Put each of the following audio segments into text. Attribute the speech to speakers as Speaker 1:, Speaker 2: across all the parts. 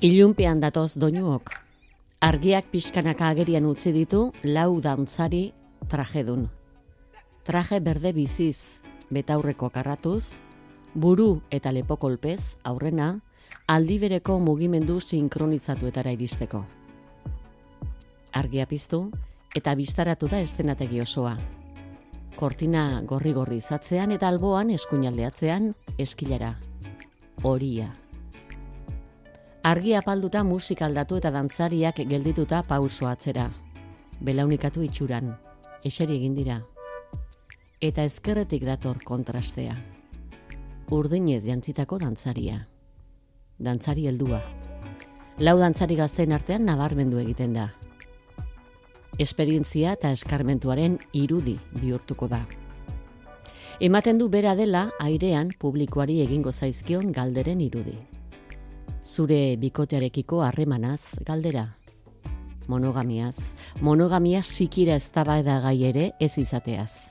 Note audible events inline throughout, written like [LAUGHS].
Speaker 1: Ilunpean datoz doinuok. Argiak pixkanaka agerian utzi ditu lau dantzari trajedun. Traje berde biziz, betaurreko karratuz, buru eta lepo kolpez, aurrena, aldibereko mugimendu sinkronizatuetara iristeko. Argia piztu eta biztaratu da eszenategi osoa. Kortina gorri-gorri izatzean eta alboan eskuinaldeatzean eskilara. Horia. Argia apalduta musika aldatu eta dantzariak geldituta pauso atzera. Belaunikatu itxuran, eseri egin dira. Eta ezkerretik dator kontrastea. Urdinez jantzitako dantzaria. Dantzari heldua. Lau dantzari gazteen artean nabarmendu egiten da. Esperientzia eta eskarmentuaren irudi bihurtuko da. Ematen du bera dela airean publikoari egingo zaizkion galderen irudi zure bikotearekiko harremanaz galdera. Monogamiaz, monogamia sikira eztabaida gai ere ez izateaz.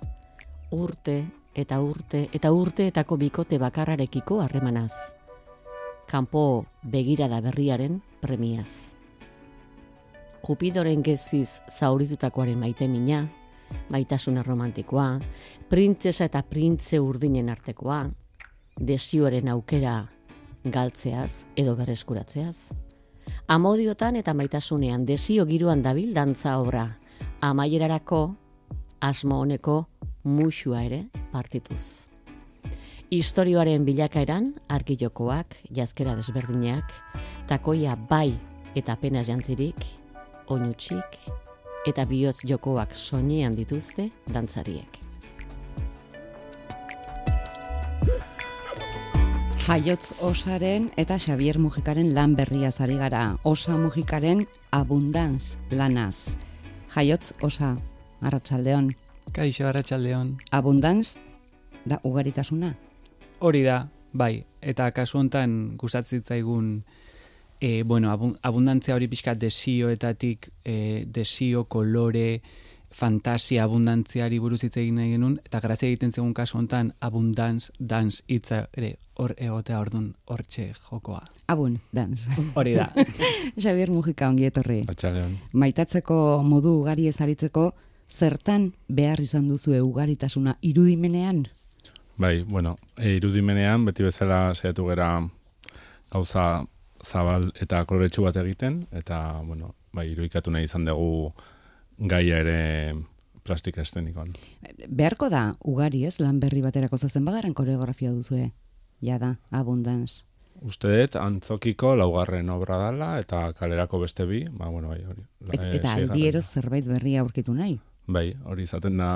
Speaker 1: Urte eta urte eta urteetako bikote bakarrarekiko harremanaz. Kanpo begirada berriaren premiaz. Kupidoren geziz zauritutakoaren maite mina, maitasuna romantikoa, printzesa eta printze urdinen artekoa, desioaren aukera galtzeaz edo berreskuratzeaz. Amodiotan eta maitasunean desio giroan dabil dantza obra, amaierarako asmo honeko musua ere partituz. Historioaren bilakaeran argilokoak, jazkera desberdinak, takoia bai eta pena jantzirik, oinutsik eta bihotz jokoak soinean dituzte dantzariek.
Speaker 2: Jaiotz osaren eta Xavier Mujikaren lan berria zari gara. Osa Mujikaren abundanz lanaz. Jaiotz osa, arratsaldeon.
Speaker 3: Kaixo, arratsaldeon.
Speaker 2: Abundanz da ugaritasuna.
Speaker 3: Hori da, bai. Eta kasu hontan gustatzitzaigun e, bueno, abundantzia hori pixka desioetatik, e, desio, kolore, fantasia abundantziari buruz hitz egin nahi genuen, eta grazia egiten zegun kasu hontan abundantz, dance hitza ere hor egotea ordun hortxe jokoa.
Speaker 2: Abun, dance.
Speaker 3: Hori da. [LAUGHS]
Speaker 2: Xavier Mujika ongi etorri.
Speaker 4: Atxalean.
Speaker 2: Maitatzeko modu ugari ezaritzeko, zertan behar izan duzu ugaritasuna irudimenean?
Speaker 4: Bai, bueno, e, irudimenean beti bezala saiatu gera gauza zabal eta koloretsu bat egiten, eta, bueno, bai, iruikatu nahi izan dugu gaia ere plastika estenikoan.
Speaker 2: Beharko da, ugari ez, lan berri baterako zazen bagaren koreografia duzue, ja da, abundance.
Speaker 4: Uste dut, antzokiko laugarren obra dala, eta kalerako beste bi, ba, bueno, bai, hori.
Speaker 2: Et, eta aldiero zerbait berria aurkitu nahi?
Speaker 4: Bai, hori izaten da...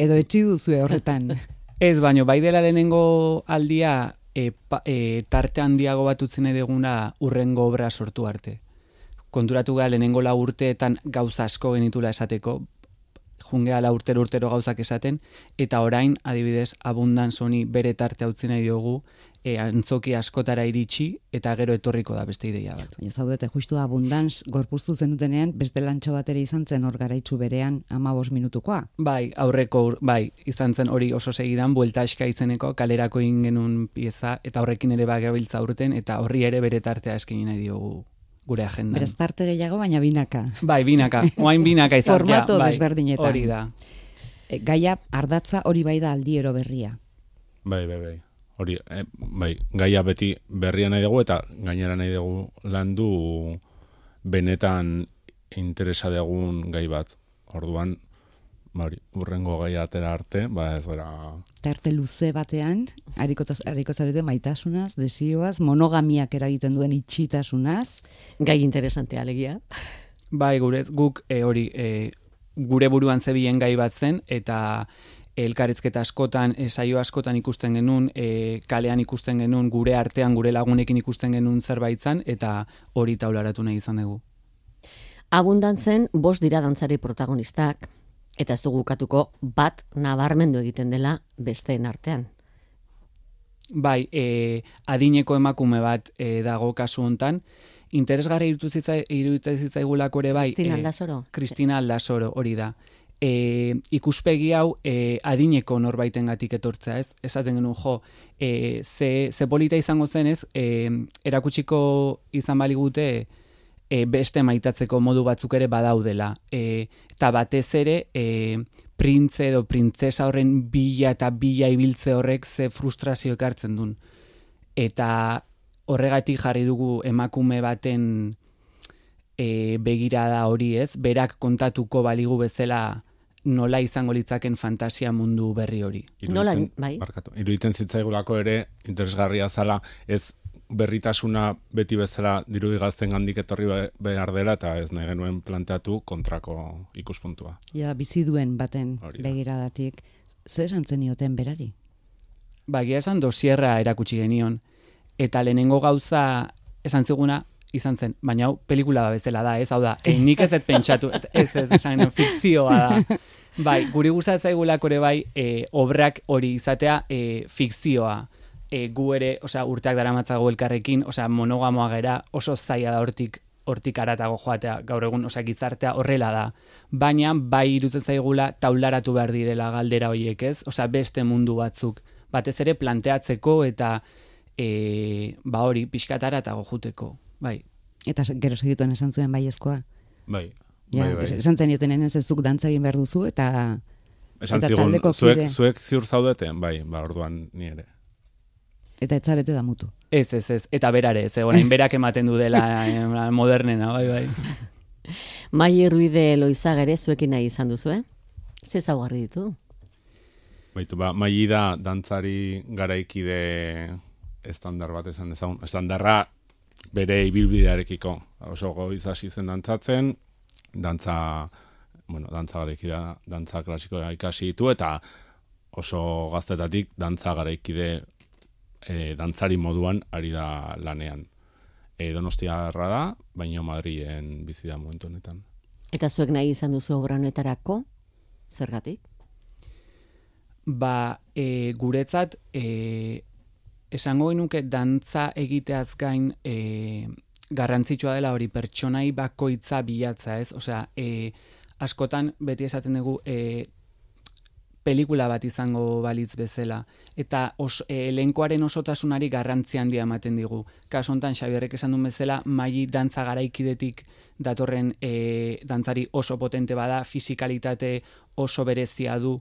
Speaker 2: Edo etxi duzue horretan. [LAUGHS]
Speaker 3: ez, baino, bai dela lehenengo aldia, e, pa, e, tarte handiago bat utzen edeguna urrengo obra sortu arte konturatu gara lehenengo la urteetan gauza asko genitula esateko, jungea la urtero urtero gauzak esaten, eta orain, adibidez, abundan soni bere tarte hau nahi diogu, e, antzoki askotara iritsi, eta gero etorriko da beste ideia bat.
Speaker 2: Baina zaudete, justu abundans, gorpuztu zenutenean, beste lantxo batera izan zen hor garaitzu berean, ama minutukoa.
Speaker 3: Bai, aurreko, bai, izan zen hori oso segidan, buelta eska izeneko, kalerako ingenun pieza, eta horrekin ere bagabiltza urten, eta horri ere bere tartea eskin nahi diogu gure agenda.
Speaker 2: Beraz, tarte gehiago, baina binaka.
Speaker 3: Bai, binaka. Oain binaka izatea.
Speaker 2: Formato bai, desberdinetan.
Speaker 3: Hori da.
Speaker 2: E, gaia ardatza hori bai da aldiero berria.
Speaker 4: Bai, bai, bai. Hori, eh, bai, gaia beti berria nahi dugu eta gainera nahi dugu landu benetan interesa dugun gai bat. Orduan, Bari, urrengo gai atera arte, ba ez gara...
Speaker 2: Tarte luze batean, hariko zarete maitasunaz, desioaz, monogamiak eragiten duen itxitasunaz.
Speaker 1: Gai interesante alegia.
Speaker 3: Bai, gure, guk e, hori, e, gure buruan zebien gai bat zen, eta elkarrizketa askotan, e, saio askotan ikusten genuen, e, kalean ikusten genuen, gure artean, gure lagunekin ikusten genuen zerbaitz eta hori taularatu nahi izan dugu.
Speaker 1: Abundantzen, bost dira dantzari protagonistak, eta ez dugu katuko bat nabarmendu egiten dela besteen artean.
Speaker 3: Bai, e, adineko emakume bat e, dago kasu hontan, interesgarri iruditzen zitzaigulako ere bai.
Speaker 1: Kristina e, Aldasoro.
Speaker 3: Kristina Aldasoro, hori da. e, ikuspegi hau e, adineko norbaitengatik etortzea, ez? Esaten genuen jo, e, ze, ze polita izango zen, ez? E, erakutsiko izan baligute e, beste maitatzeko modu batzuk ere badaudela. E, eta batez ere, e, printze edo printzesa horren bila eta bila ibiltze horrek ze frustrazio ekartzen duen. Eta horregatik jarri dugu emakume baten e, begirada hori ez, berak kontatuko baligu bezala nola izango litzaken fantasia mundu berri hori.
Speaker 1: Nola, bai?
Speaker 4: Barkatu. Iruditzen zitzaigulako ere interesgarria zala ez berritasuna beti bezala dirudi gazten gandik etorri behar dela eta ez nahi genuen planteatu kontrako ikuspuntua.
Speaker 2: Ja, bizi duen baten begiradatik. Zer esan zenioten berari?
Speaker 3: Ba, esan dosierra erakutsi genion. Eta lehenengo gauza esan ziguna, izan zen, baina hau pelikula bezala da, ez hau da, e, nik ez [LAUGHS] ez pentsatu, ez ez, esan, fikzioa da. Bai, guri gustatzen zaigulako ere bai, e, obrak hori izatea e, fikzioa. E, gu ere, osea, urteak daramatzago elkarrekin, osea, monogamoa gera, oso zaila da hortik hortik aratago joatea gaur egun, osea, gizartea horrela da. Baina, bai irutzen zaigula, taularatu behar direla galdera horiek, ez? Osea, beste mundu batzuk. Batez ere planteatzeko eta e, ba hori, pixkatara eta gojuteko. Bai.
Speaker 2: Eta gero segituen esan zuen baiezkoa.
Speaker 4: Bai.
Speaker 2: Ja,
Speaker 4: bai, bai.
Speaker 2: esan zen joten ez zuk dantza egin behar duzu, eta...
Speaker 4: Esan
Speaker 2: eta
Speaker 4: zigun,
Speaker 2: taldeko
Speaker 4: zuek, zuek ziur zaudeten, bai, ba, orduan ni ere.
Speaker 2: Eta etzarete da mutu.
Speaker 3: Ez, ez, ez. Eta berare, ez. Egonain berak ematen du dela [LAUGHS] eh, modernena, bai, bai.
Speaker 1: Mai Ruide Loizagere zuekin nahi izan duzu, eh? Ze zaugarri ditu?
Speaker 4: Baitu, ba, maili da dantzari garaikide estandar bat esan dezagun. Estandarra bere ibilbidearekiko. Oso goiz hasi zen dantzatzen, dantza, bueno, dantza garaikidea, dantza klasikoa ikasi ditu, eta oso gaztetatik dantza garaikide e, dantzari moduan ari da lanean. E, donostiarra da, baina Madrien bizi da momentu honetan.
Speaker 1: Eta zuek nahi izan duzu obra honetarako? Zergatik?
Speaker 3: Ba, e, guretzat, e, esango genuke dantza egiteaz gain e, garrantzitsua dela hori pertsonai bakoitza bilatza, ez? Osea, e, askotan beti esaten dugu e, pelikula bat izango balitz bezala. Eta os, e, elenkoaren osotasunari garrantzi handia ematen digu. Kasu honetan Xabierrek esan duen bezala, maili dantza garaikidetik datorren e, dantzari oso potente bada, fisikalitate oso berezia du,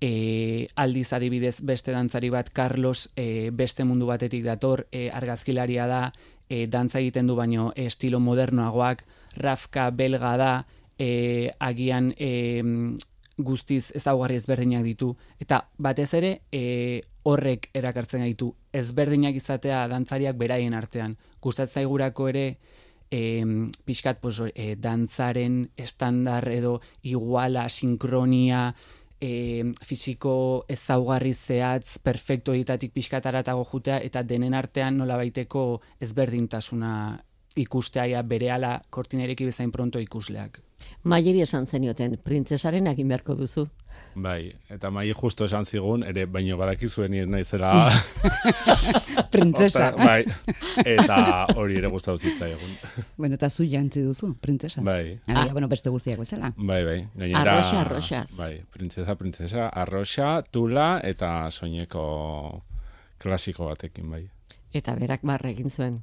Speaker 3: e, aldiz adibidez beste dantzari bat Carlos e, beste mundu batetik dator, e, argazkilaria da, e, dantza egiten du baino estilo modernoagoak, Rafka belga da, e, agian e, guztiz ezaugarri ezberdinak ditu eta batez ere e, horrek erakartzen gaitu ezberdinak izatea dantzariak beraien artean. Gustatzen zaigurako ere e, pixkat pues, e, dantzaren estandar edo iguala, sinkronia, e, fisiko ezaugarri zehatz, perfecto editatik pixkataratago jutea, eta denen artean nola baiteko ezberdintasuna ikustea berehala kortinereki bezain pronto ikusleak.
Speaker 1: Maieri esan zenioten, printzesaren egin beharko duzu.
Speaker 4: Bai, eta mai justo esan zigun, ere baino badakizuen nien naizela [LAUGHS]
Speaker 2: Printzesa.
Speaker 4: Bai, eta hori ere gustatu zitzaigun.
Speaker 2: bueno, eta zu jantzi duzu, printzesaz.
Speaker 4: Bai.
Speaker 2: Alaia, bueno, beste guztiak bezala.
Speaker 4: Bai, bai. Gainera,
Speaker 1: Arroxa, arroxaz.
Speaker 4: Bai, printzesa, printzesa, arroxa, tula eta soineko klasiko batekin, bai.
Speaker 1: Eta berak barre egin zuen,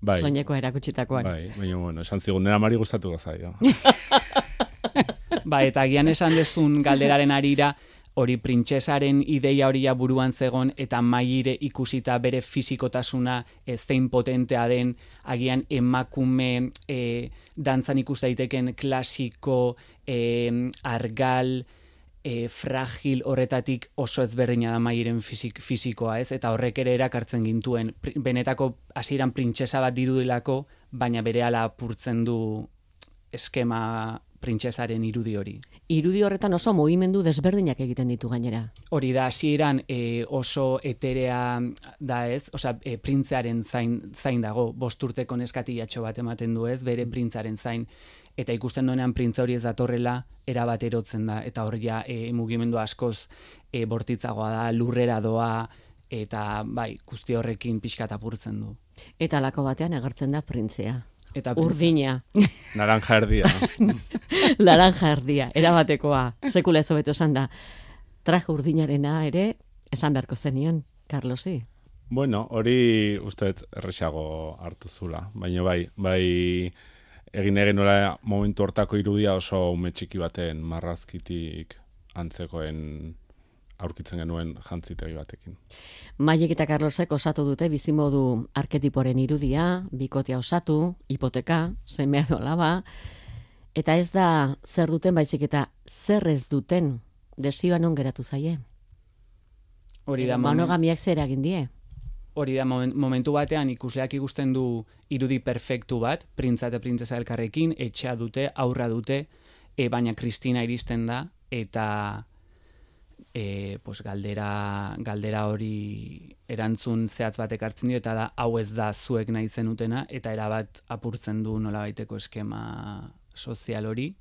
Speaker 4: Bai,
Speaker 1: soineko erakutsitakoan.
Speaker 4: bai, baina, bueno, esan zigun, nera mari gustatu gazaio. [LAUGHS]
Speaker 3: Ba, eta agian esan dezun galderaren arira, hori printzesaren ideia hori ja buruan zegon eta maire ikusita bere fisikotasuna ez zein potentea den, agian emakume e, dantzan ikus daiteken klasiko, e, argal, e, fragil horretatik oso ezberdina da mairen fisik, fisikoa, ez? Eta horrek ere erakartzen gintuen, benetako hasieran printzesa bat dirudilako, baina berehala apurtzen du eskema printzesaren irudi hori.
Speaker 1: Irudi horretan oso mugimendu desberdinak egiten ditu gainera.
Speaker 3: Hori da, hasieran e, oso eterea da ez, osea, e, printzearen zain, zain dago, bosturteko neskatilatxo bat ematen du ez, bere printzaren zain, eta ikusten duenean printza hori ez datorrela, erabat erotzen da, eta hor ja e, mugimendu askoz e, bortitzagoa da, lurrera doa, eta bai, guzti horrekin pixkat apurtzen du.
Speaker 1: Eta lako batean agertzen da printzea.
Speaker 3: Eta
Speaker 1: Urdina.
Speaker 4: Naranja erdia. [LAUGHS]
Speaker 1: Laranja erdia, erabatekoa, sekula ez hobeto esan da. Traje urdinarena ere, esan beharko zenion, Carlosi.
Speaker 4: Bueno, hori usteet erresago hartu zula, baina bai, bai egin egin nola momentu hortako irudia oso ume txiki baten marrazkitik antzekoen aurkitzen genuen jantzitegi batekin.
Speaker 1: Maiek eta Carlosek osatu dute bizimodu arketiporen irudia, bikotea osatu, hipoteka, semea dolaba, eta ez da zer duten baizik eta zer ez duten desioan on geratu zaie.
Speaker 3: Hori da,
Speaker 1: monogamiak zer egin die.
Speaker 3: Hori da momen- momentu batean ikusleak ikusten du irudi perfektu bat, printza eta printzesa elkarrekin, etxea dute, aurra dute, e, baina Kristina iristen da, eta e, pues galdera, galdera hori erantzun zehatz batek hartzen dio, eta da, hau ez da zuek nahi zenutena, eta erabat apurtzen du nola baiteko eskema sozial hori,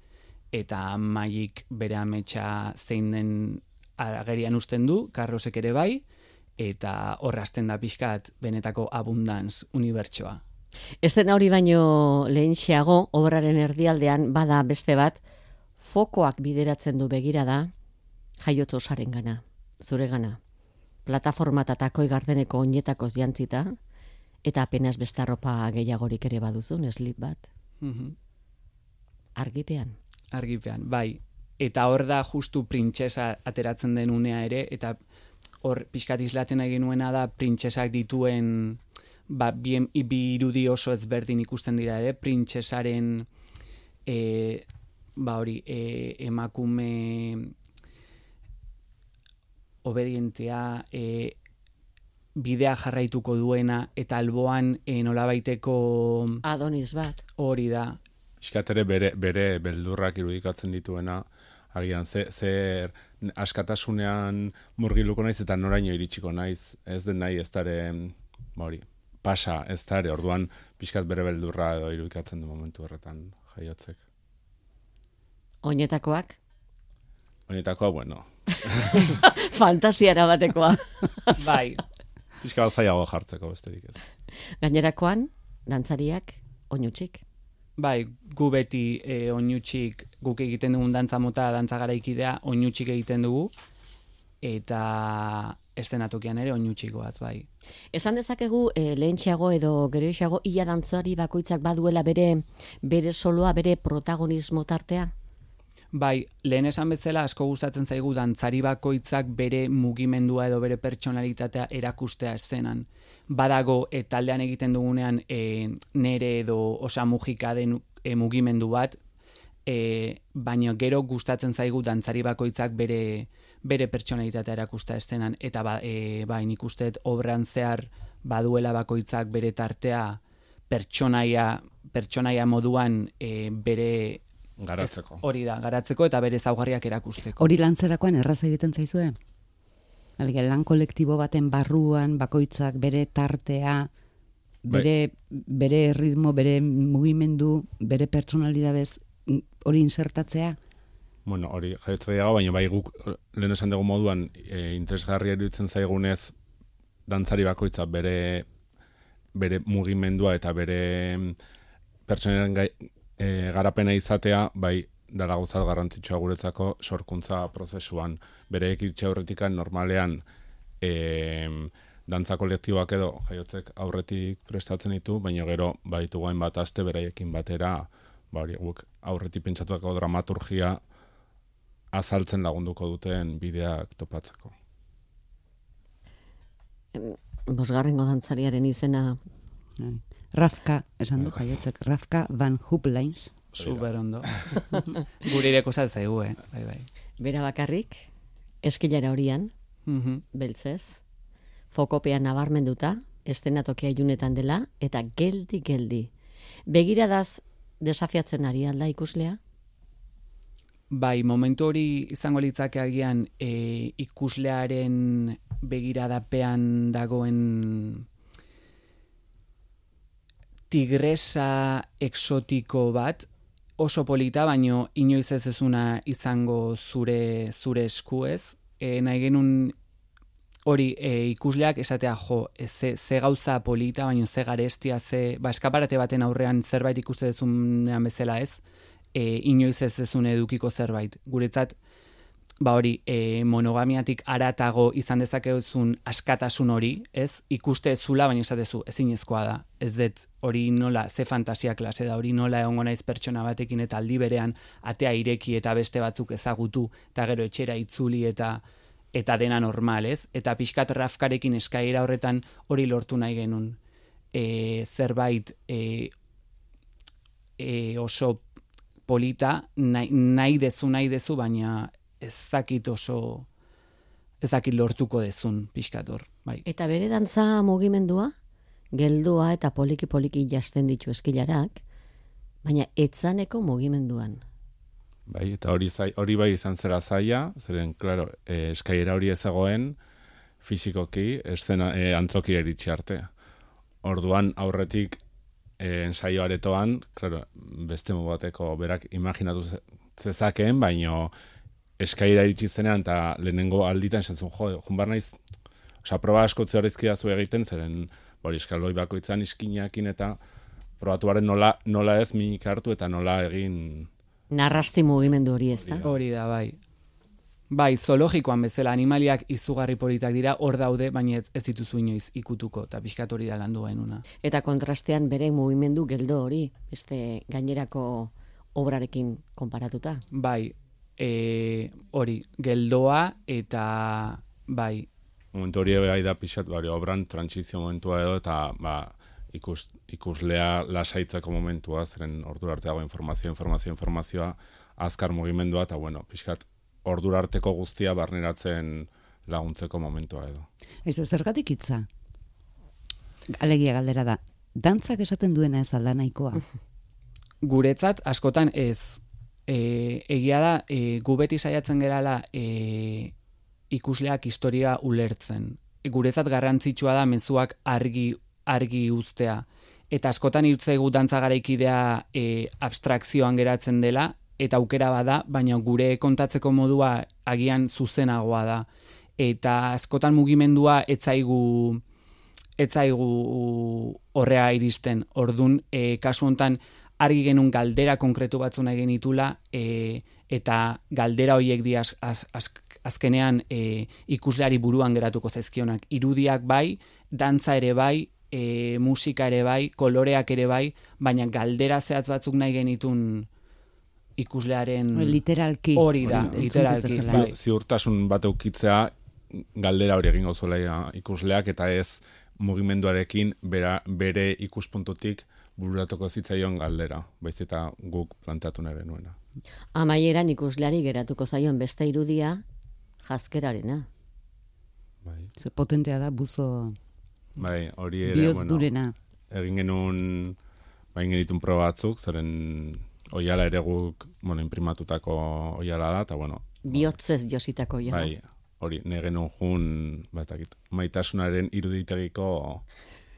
Speaker 3: eta maik bere ametsa zein den agerian usten du, Karrosek ere bai, eta horrazten da pixkat benetako abundance unibertsoa.
Speaker 1: Estena hori baino lehentxeago, obraren erdialdean bada beste bat, fokoak bideratzen du begira da, jaiotz osaren gana, zure gana. Plataforma eta takoi gardeneko oinetako jantzita, eta apenas beste arropa gehiagorik ere baduzun, slip bat,
Speaker 3: Mhm.
Speaker 1: argipean.
Speaker 3: Argipean, bai. Eta hor da justu printzesa ateratzen den unea ere, eta hor pixkat islaten nahi genuena da printzesak dituen ba, bien, bi irudi oso ezberdin ikusten dira ere, printzesaren e, ba hori, e, emakume obedientea, e, bidea jarraituko duena, eta alboan e, nolabaiteko
Speaker 1: Adonis bat.
Speaker 3: hori da,
Speaker 4: Piskat ere bere, bere beldurrak irudikatzen dituena, agian ze, zer askatasunean murgiluko naiz eta noraino iritsiko naiz, ez den nahi ez dare, ba hori, pasa ez dare, orduan pixkat bere beldurra edo irudikatzen du momentu horretan jaiotzek.
Speaker 1: Oinetakoak,
Speaker 4: Honetakoa, bueno, [LAUGHS]
Speaker 1: fantasiara batekoa. [LAUGHS]
Speaker 3: bai,
Speaker 4: pixka bat zailago jartzeko besterik ez.
Speaker 1: Gainerakoan, dantzariak, oinutxik.
Speaker 3: Bai, gu beti e, oinutxik guk egiten dugun dantza mota dantza garaikidea oinutxik egiten dugu eta estenatokian ere oinutxikoaz bai.
Speaker 1: Esan dezakegu e, lehentxeago edo geroixeago ia dantzari bakoitzak baduela bere bere soloa, bere protagonismo tartea?
Speaker 3: Bai, lehen esan bezala asko gustatzen zaigu dantzari bakoitzak bere mugimendua edo bere pertsonalitatea erakustea eszenan. Badago e, taldean egiten dugunean e, nere edo osa mugika den e, mugimendu bat, e, baina gero gustatzen zaigu dantzari bakoitzak bere bere pertsonalitatea erakusta eszenan eta ba, e, bai nik usteet obran zehar baduela bakoitzak bere tartea pertsonaia pertsonaia moduan e, bere
Speaker 4: Garatzeko.
Speaker 3: Ez, hori da, garatzeko eta bere zaugarriak erakusteko.
Speaker 2: Hori lantzerakoan erraza egiten zaizue? Alegia, lan kolektibo baten barruan, bakoitzak bere tartea, bere, bere ritmo, bere mugimendu, bere personalidadez mm, hori insertatzea?
Speaker 4: Bueno, hori jaiotze gehiago, baina bai guk eh, lehen esan dugu moduan e, interesgarria iruditzen zaigunez dantzari bakoitza bere bere mugimendua eta bere mm, pertsonaren gai, e, garapena izatea, bai dara gauzat garrantzitsua guretzako sorkuntza prozesuan. Bere ekirtxe aurretikan normalean e, dantza kolektiboak edo jaiotzek aurretik prestatzen ditu, baina gero baitu gain bat aste beraiekin batera, ba hori guk aurretik pentsatutako dramaturgia azaltzen lagunduko duten bideak topatzeko.
Speaker 1: Bosgarrengo dantzariaren izena
Speaker 2: Bai. Rafka, esan du jaiotzek, Rafka Van Hoopleins.
Speaker 3: Super ondo. [LAUGHS] Gure ireko zaigu, eh? Bai, bai.
Speaker 1: bera bakarrik, eskilara horian,
Speaker 3: Mhm.
Speaker 1: beltzez, fokopean nabarmenduta, estenatokia ilunetan dela, eta geldi-geldi. Begiradaz desafiatzen ari alda ikuslea?
Speaker 3: Bai, momentu hori izango litzake agian e, ikuslearen begiradapean dagoen tigresa exotiko bat, oso polita, baino inoiz ez ezuna izango zure zure eskuez. E, nahi genuen hori e, ikusleak esatea jo, e, ze, ze gauza polita, baino ze garestia, ze ba, eskaparate baten aurrean zerbait ikuste dezunean bezala ez, e, inoiz ez ezun edukiko zerbait. Guretzat, ba hori, e, monogamiatik aratago izan dezakezun askatasun hori, ez? Ikuste zula, baina esatezu, ezinezkoa da. Ez dut hori nola, ze fantasia klase da, hori nola egongo naiz pertsona batekin eta aldi berean atea ireki eta beste batzuk ezagutu, eta gero etxera itzuli eta eta dena normal, ez? Eta pixkat rafkarekin eskaira horretan hori lortu nahi genuen. E, zerbait e, e, oso polita, nahi, nahi dezu, nahi dezu, baina ez dakit oso ez dakit lortuko dezun pixkator. Bai.
Speaker 1: Eta bere dantza mugimendua, geldua eta poliki-poliki jasten ditu eskilarak, baina etzaneko mugimenduan.
Speaker 4: Bai, eta hori zai, hori bai izan zera zaia, zeren, claro, eh, eskaiera hori ezagoen fizikoki, eszena eh, antzoki eritxe arte. Orduan aurretik eh, ensaio aretoan, claro, beste bateko berak imaginatu ze- zezakeen, baino eskaira iritsi zenean eta lehenengo alditan esan zuen, jo, jun behar naiz, osea, proba asko zehorrizkia zu egiten, zeren, hori eskaloi bakoitzan iskinakin eta probatuaren nola, nola ez minik hartu eta nola egin
Speaker 1: Narrasti mugimendu hori ez da?
Speaker 3: Hori da, bai. Bai, zoologikoan bezala animaliak izugarri politak dira, hor daude, baina ez, ez dituzu inoiz ikutuko, eta pixkat hori da landu genuna.
Speaker 1: Eta kontrastean bere mugimendu geldo hori, beste gainerako obrarekin konparatuta.
Speaker 3: Bai, e, hori, geldoa eta bai,
Speaker 4: momentu hori bai da pixat, bari, obran trantsizio momentua edo, eta ba, ikus, ikuslea lasaitzeko momentua, zeren ordura arte dago informazio, informazio, informazioa, azkar mugimendua, eta bueno, pixkat, ordura arteko guztia barneratzen laguntzeko momentua edo.
Speaker 2: Ez zergatik hitza. Alegia galdera da. Dantzak esaten duena ez alda nahikoa.
Speaker 3: guretzat askotan ez. E, egia da, e, gu beti saiatzen gerala e, ikusleak historia ulertzen. Guretzat garrantzitsua da mezuak argi argi uztea. Eta askotan irutzaigu dantza garaikidea e, abstrakzioan geratzen dela, eta aukera bada, baina gure kontatzeko modua agian zuzenagoa da. Eta askotan mugimendua etzaigu etzaigu horrea iristen. Ordun e, kasu hontan argi genuen galdera konkretu batzu nahi genitula e, eta galdera horiek di az, az, az, azkenean e, ikusleari buruan geratuko zaizkionak. Irudiak bai, dantza ere bai, e, musika ere bai, koloreak ere bai, baina galdera zehatz batzuk nahi genitun ikuslearen
Speaker 2: Literalki.
Speaker 3: hori da,
Speaker 2: entzun
Speaker 3: literalki.
Speaker 2: zitezela.
Speaker 3: Bai.
Speaker 4: Ziurtasun bat eukitzea, galdera hori egingo zuela ikusleak, eta ez mugimenduarekin bera, bere ikuspuntutik bururatuko zitzaion galdera, baiz eta guk planteatu nahi genuena.
Speaker 1: Amaieran ikusleari geratuko zaion beste irudia jazkerarena.
Speaker 4: Bai,
Speaker 2: Ze potentea da buzo
Speaker 4: bai hori ere,
Speaker 2: bihotz
Speaker 4: bueno,
Speaker 2: durena.
Speaker 4: egin genuen, bai egin genitun proba batzuk, zeren oiala ere guk, bueno, imprimatutako oiala da, eta bueno,
Speaker 1: Bihotzez jositako ja.
Speaker 4: bai, hori, nahi genuen jun, batakit, maitasunaren iruditegiko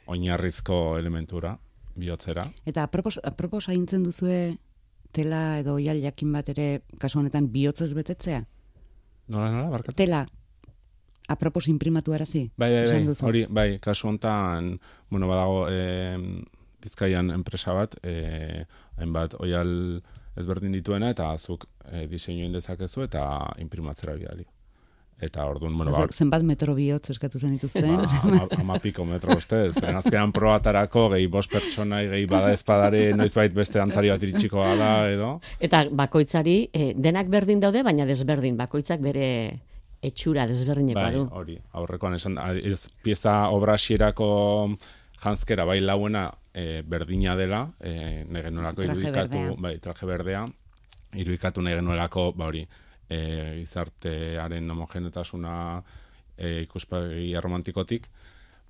Speaker 4: oinarrizko elementura, bihotzera.
Speaker 2: Eta apropos, apropos aintzen duzue tela edo oial jakin bat ere kasu honetan bihotzez betetzea?
Speaker 4: Nola, nola, barkatu?
Speaker 2: Tela apropos imprimatu arazi?
Speaker 4: Bai, bai, bai, hori, bai, kasu hontan, bueno, badago, e, Bizkaian enpresa bat, e, hainbat oial ezberdin dituena, eta zuk e, diseinu dezakezu eta imprimatzera bidali. Eta orduan, bueno, ba,
Speaker 2: Zenbat metro bihotz eskatu zen dituzten?
Speaker 4: ba, ama, ama piko metro ustez. Azkenan probatarako, gehi bost pertsonai, gehi bada ezpadare, noizbait beste dantzari bat iritsiko da, edo.
Speaker 1: Eta bakoitzari eh, denak berdin daude, baina desberdin. Bakoitzak bere etxura desberdinekoa
Speaker 4: Bai,
Speaker 1: du.
Speaker 4: hori, aurrekoan esan, a- ez pieza obra xierako janzkera bai lauena e, berdina dela, e, genuelako
Speaker 2: Traje
Speaker 4: irudikatu,
Speaker 2: berdea.
Speaker 4: bai, traje berdea, irudikatu nahi genuelako, ba hori, e, gizartearen homogenetasuna e, ikuspegi romantikotik,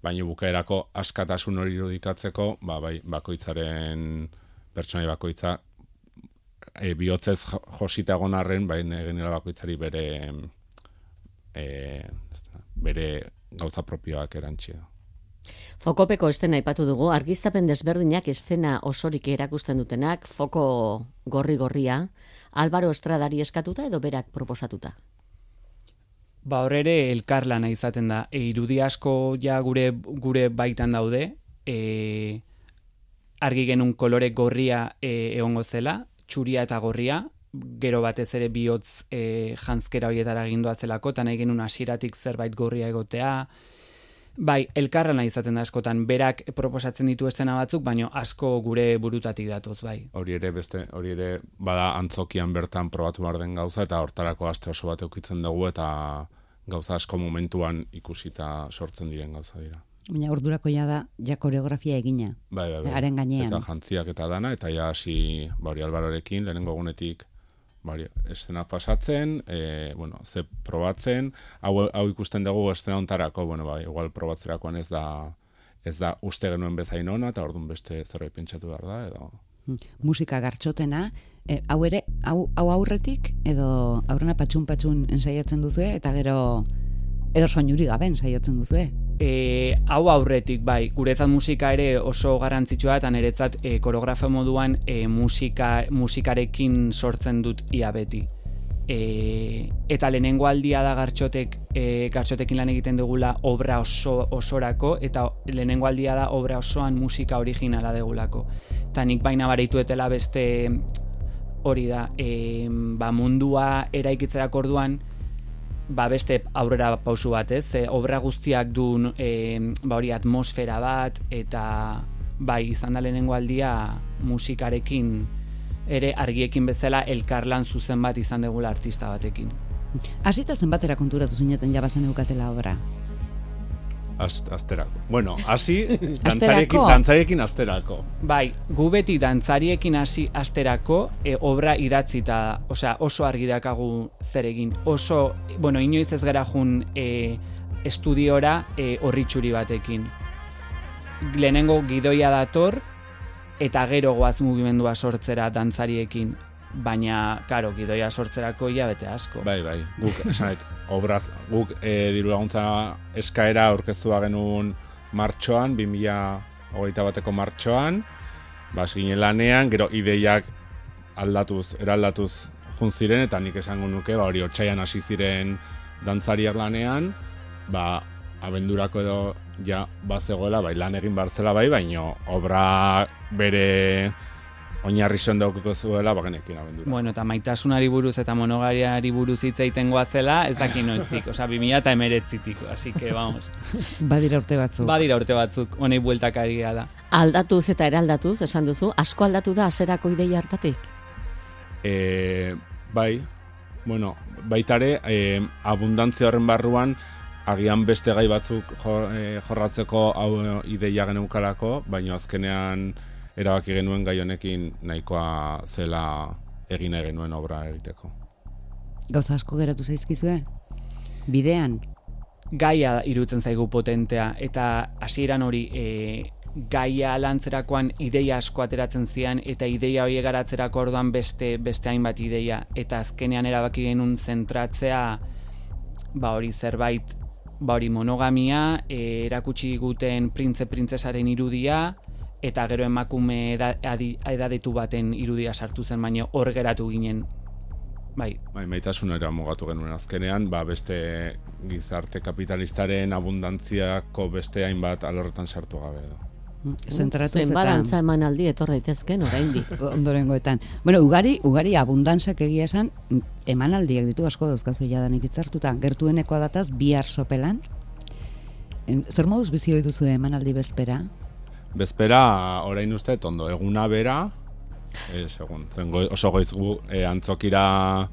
Speaker 4: baina bukaerako askatasun hori irudikatzeko, ba, bai, bakoitzaren pertsonai bakoitza e, bihotzez jo- josita egon arren, bai, nahi genuela bakoitzari bere e, bere gauza propioak erantxia.
Speaker 1: Fokopeko estena aipatu dugu, argiztapen desberdinak estena osorik erakusten dutenak, foko gorri-gorria, Álvaro Estradari eskatuta edo berak proposatuta.
Speaker 3: Ba hor ere elkarlana izaten da. E, irudi asko ja gure gure baitan daude. E, argi genuen kolore gorria e, egongo zela, txuria eta gorria, gero batez ere bihotz e, jantzkera horietara gindua zelako, eta nahi genuen hasieratik zerbait gorria egotea, Bai, elkarra nahi izaten da askotan, berak proposatzen ditu estena batzuk, baino asko gure burutatik datoz, bai.
Speaker 4: Hori ere, beste, hori ere, bada antzokian bertan probatu behar den gauza, eta hortarako aste oso bat eukitzen dugu, eta gauza asko momentuan ikusita sortzen diren gauza dira.
Speaker 2: Baina ordurako ja da, ja koreografia egina.
Speaker 4: Bai, bai, bai.
Speaker 2: Haren gainean.
Speaker 4: Eta jantziak eta dana, eta ja hasi, bauri albarorekin, lehenengo egunetik bari, estena pasatzen, e, bueno, ze probatzen, hau, hau ikusten dugu estena ontarako, bueno, bai, igual probatzerakoan ez da ez da uste genuen bezain ona, eta orduan beste zerbait pentsatu behar da, edo...
Speaker 2: Hmm. Musika gartxotena, e, hau ere, hau, hau aurretik, edo aurrena patxun-patxun ensaiatzen duzu, eta gero, edo soinuri gaben ensaiatzen duzu,
Speaker 3: E, hau aurretik, bai, guretzat musika ere oso garrantzitsua eta niretzat e, koreografo moduan e, musika, musikarekin sortzen dut ia beti. E, eta lehenengo aldia da gartxotek, e, gartxotekin lan egiten dugula obra oso, osorako, eta lehenengo aldia da obra osoan musika originala degulako. Eta nik baina bareituetela beste hori da, e, ba, mundua eraikitzera orduan, ba beste aurrera pausu bat, ez? E, obra guztiak du e, ba hori atmosfera bat eta bai izan da lehenengo aldia musikarekin ere argiekin bezala elkarlan zuzen bat izan degula artista batekin.
Speaker 2: Hasita zenbatera konturatu zineten ja bazen eukatela obra?
Speaker 4: Asterako. Bueno, hasi [LAUGHS] dantzariekin, dantzariekin asterako.
Speaker 3: Bai, gu beti dantzariekin hasi asterako e, obra idatzita, osea, oso argi dakagu zer egin. Oso, bueno, inoiz ez gara jun e, estudiora e, horritxuri batekin. Lehenengo gidoia dator, eta gero goaz mugimendua sortzera dantzariekin baina, karo, gidoia sortzerako ia bete asko.
Speaker 4: Bai, bai, guk, [LAUGHS] esanet, obraz, guk e, diru laguntza eskaera aurkeztua genuen martxoan, 2000 hogeita bateko martxoan, bas ginen lanean, gero ideiak aldatuz, eraldatuz jun ziren, eta nik esango nuke, ba, hori otxaian hasi ziren dantzariak lanean, ba, abendurako edo ja bazegoela, bai lan egin barzela bai, baino obra bere oinarri sendokuko zuela bagenekin abendura.
Speaker 3: Bueno, eta maitasunari buruz eta monogariari buruz hitz egiten zela, ez daki noiztik, osea 2019tik, así que vamos.
Speaker 2: Badira urte batzuk.
Speaker 3: Badira urte batzuk, honei bueltakari da.
Speaker 1: Aldatuz eta eraldatuz, esan duzu, asko aldatu da aserako ideia hartatik?
Speaker 4: E, bai, bueno, baitare, e, abundantzia horren barruan, agian beste gai batzuk eh, jorratzeko hau ideia geneukalako, baina azkenean erabaki genuen gai honekin nahikoa zela egin genuen obra egiteko.
Speaker 2: Gauza asko geratu zaizkizue? Bidean?
Speaker 3: Gaia irutzen zaigu potentea eta hasieran hori e, gaia lantzerakoan ideia asko ateratzen zian eta ideia hori garatzerako orduan beste beste hainbat ideia eta azkenean erabaki genuen zentratzea ba hori zerbait ba hori monogamia e, erakutsi guten printze printzesaren irudia eta gero emakume edadetu baten irudia sartu zen, baina hor geratu ginen. Bai.
Speaker 4: Bai, maitasunera mugatu genuen azkenean, ba beste gizarte kapitalistaren abundantziako beste hainbat alorretan sartu gabe edo.
Speaker 1: Mm, zentratu zen balantza eman aldi etor daitezken oraindik [LAUGHS]
Speaker 2: ondorengoetan. Bueno, ugari, ugari abundantzak egia esan emanaldiak ditu asko dauzkazu jadanik itzartuta. Gertuenekoa dataz bihar sopelan. Zer moduz bizi ohi duzu emanaldi bezpera?
Speaker 4: Bezpera orain uste ondo. Eguna bera e, segun, zen oso goiz gu e, antzokira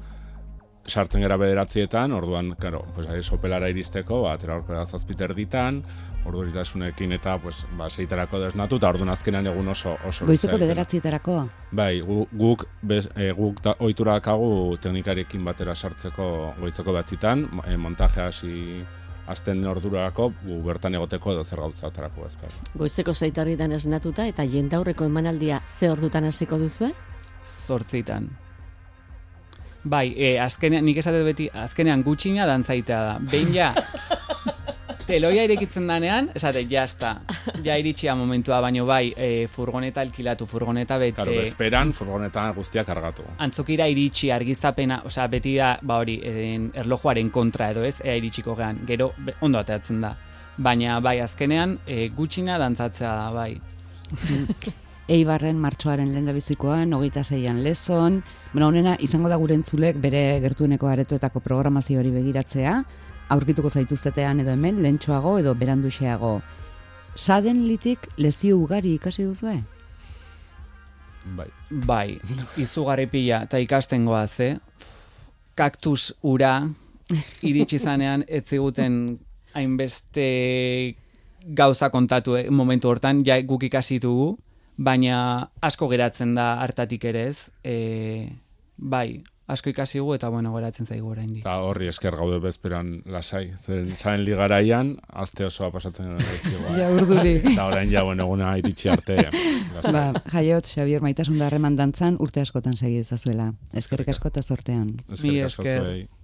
Speaker 4: sartzen gara bederatzietan, orduan, karo, pues, sopelara iristeko, ba, tera horko zazpiter ditan, ordu eta, pues, ba, seiterako desnatu, eta orduan azkenan egun oso... oso
Speaker 2: Goizeko bederatzietarako?
Speaker 4: Bai, gu, guk, bez, e, guk da, oiturakagu teknikarekin batera sartzeko goizeko batzitan, e, montajea hasi azten ordurako gu bertan egoteko edo zer gauza atarako ezper.
Speaker 1: Goizeko zeitarritan esnatuta eta jendaurreko emanaldia ze ordutan hasiko duzue?
Speaker 3: Zortzitan. Bai, e, azkenean, nik esate beti, azkenean gutxina dantzaitea da. Behin ja, [LAUGHS] teloia irekitzen danean, esate, jazta, ja iritsia momentua, baino bai, e, furgoneta alkilatu, furgoneta bete.
Speaker 4: Karo, bezperan, furgoneta guztia kargatu.
Speaker 3: Antzokira iritsi, argiztapena, osea, beti da, ba hori, erlojuaren kontra edo ez, ea iritsiko gean, gero, ondo ateatzen da. Baina, bai, azkenean, e, gutxina dantzatzea da, bai. [LAUGHS]
Speaker 2: Eibarren martxoaren lehen bizikoan, hogeita zeian lezon, bueno, honena izango da gure entzulek bere gertueneko aretoetako programazio hori begiratzea, aurkituko zaituztetean edo hemen, lentsuago edo beranduxeago. Saden litik lezio ugari ikasi duzue?
Speaker 4: Bai.
Speaker 3: Bai, [LAUGHS] izugarri pila, eta ikasten goaz, eh? Kaktus ura, iritsi zanean, ez ziguten hainbeste gauza kontatu eh, momentu hortan, ja guk ikasi dugu, baina asko geratzen da hartatik ere ez. E, bai, asko ikasi dugu eta bueno, geratzen zaigu oraindik.
Speaker 4: Eta horri esker gaude bezperan lasai. Zeren zain ligaraian, azte osoa pasatzen gara.
Speaker 2: Ja, urduri.
Speaker 4: Eta orain ja, bueno, eguna iritsi arte. lasai.
Speaker 2: Ba, jaiot, Xabier maitasun da harreman dantzan urte askotan segi ezazuela. Eskerrik asko eta zortean.
Speaker 4: Eskerrik asko.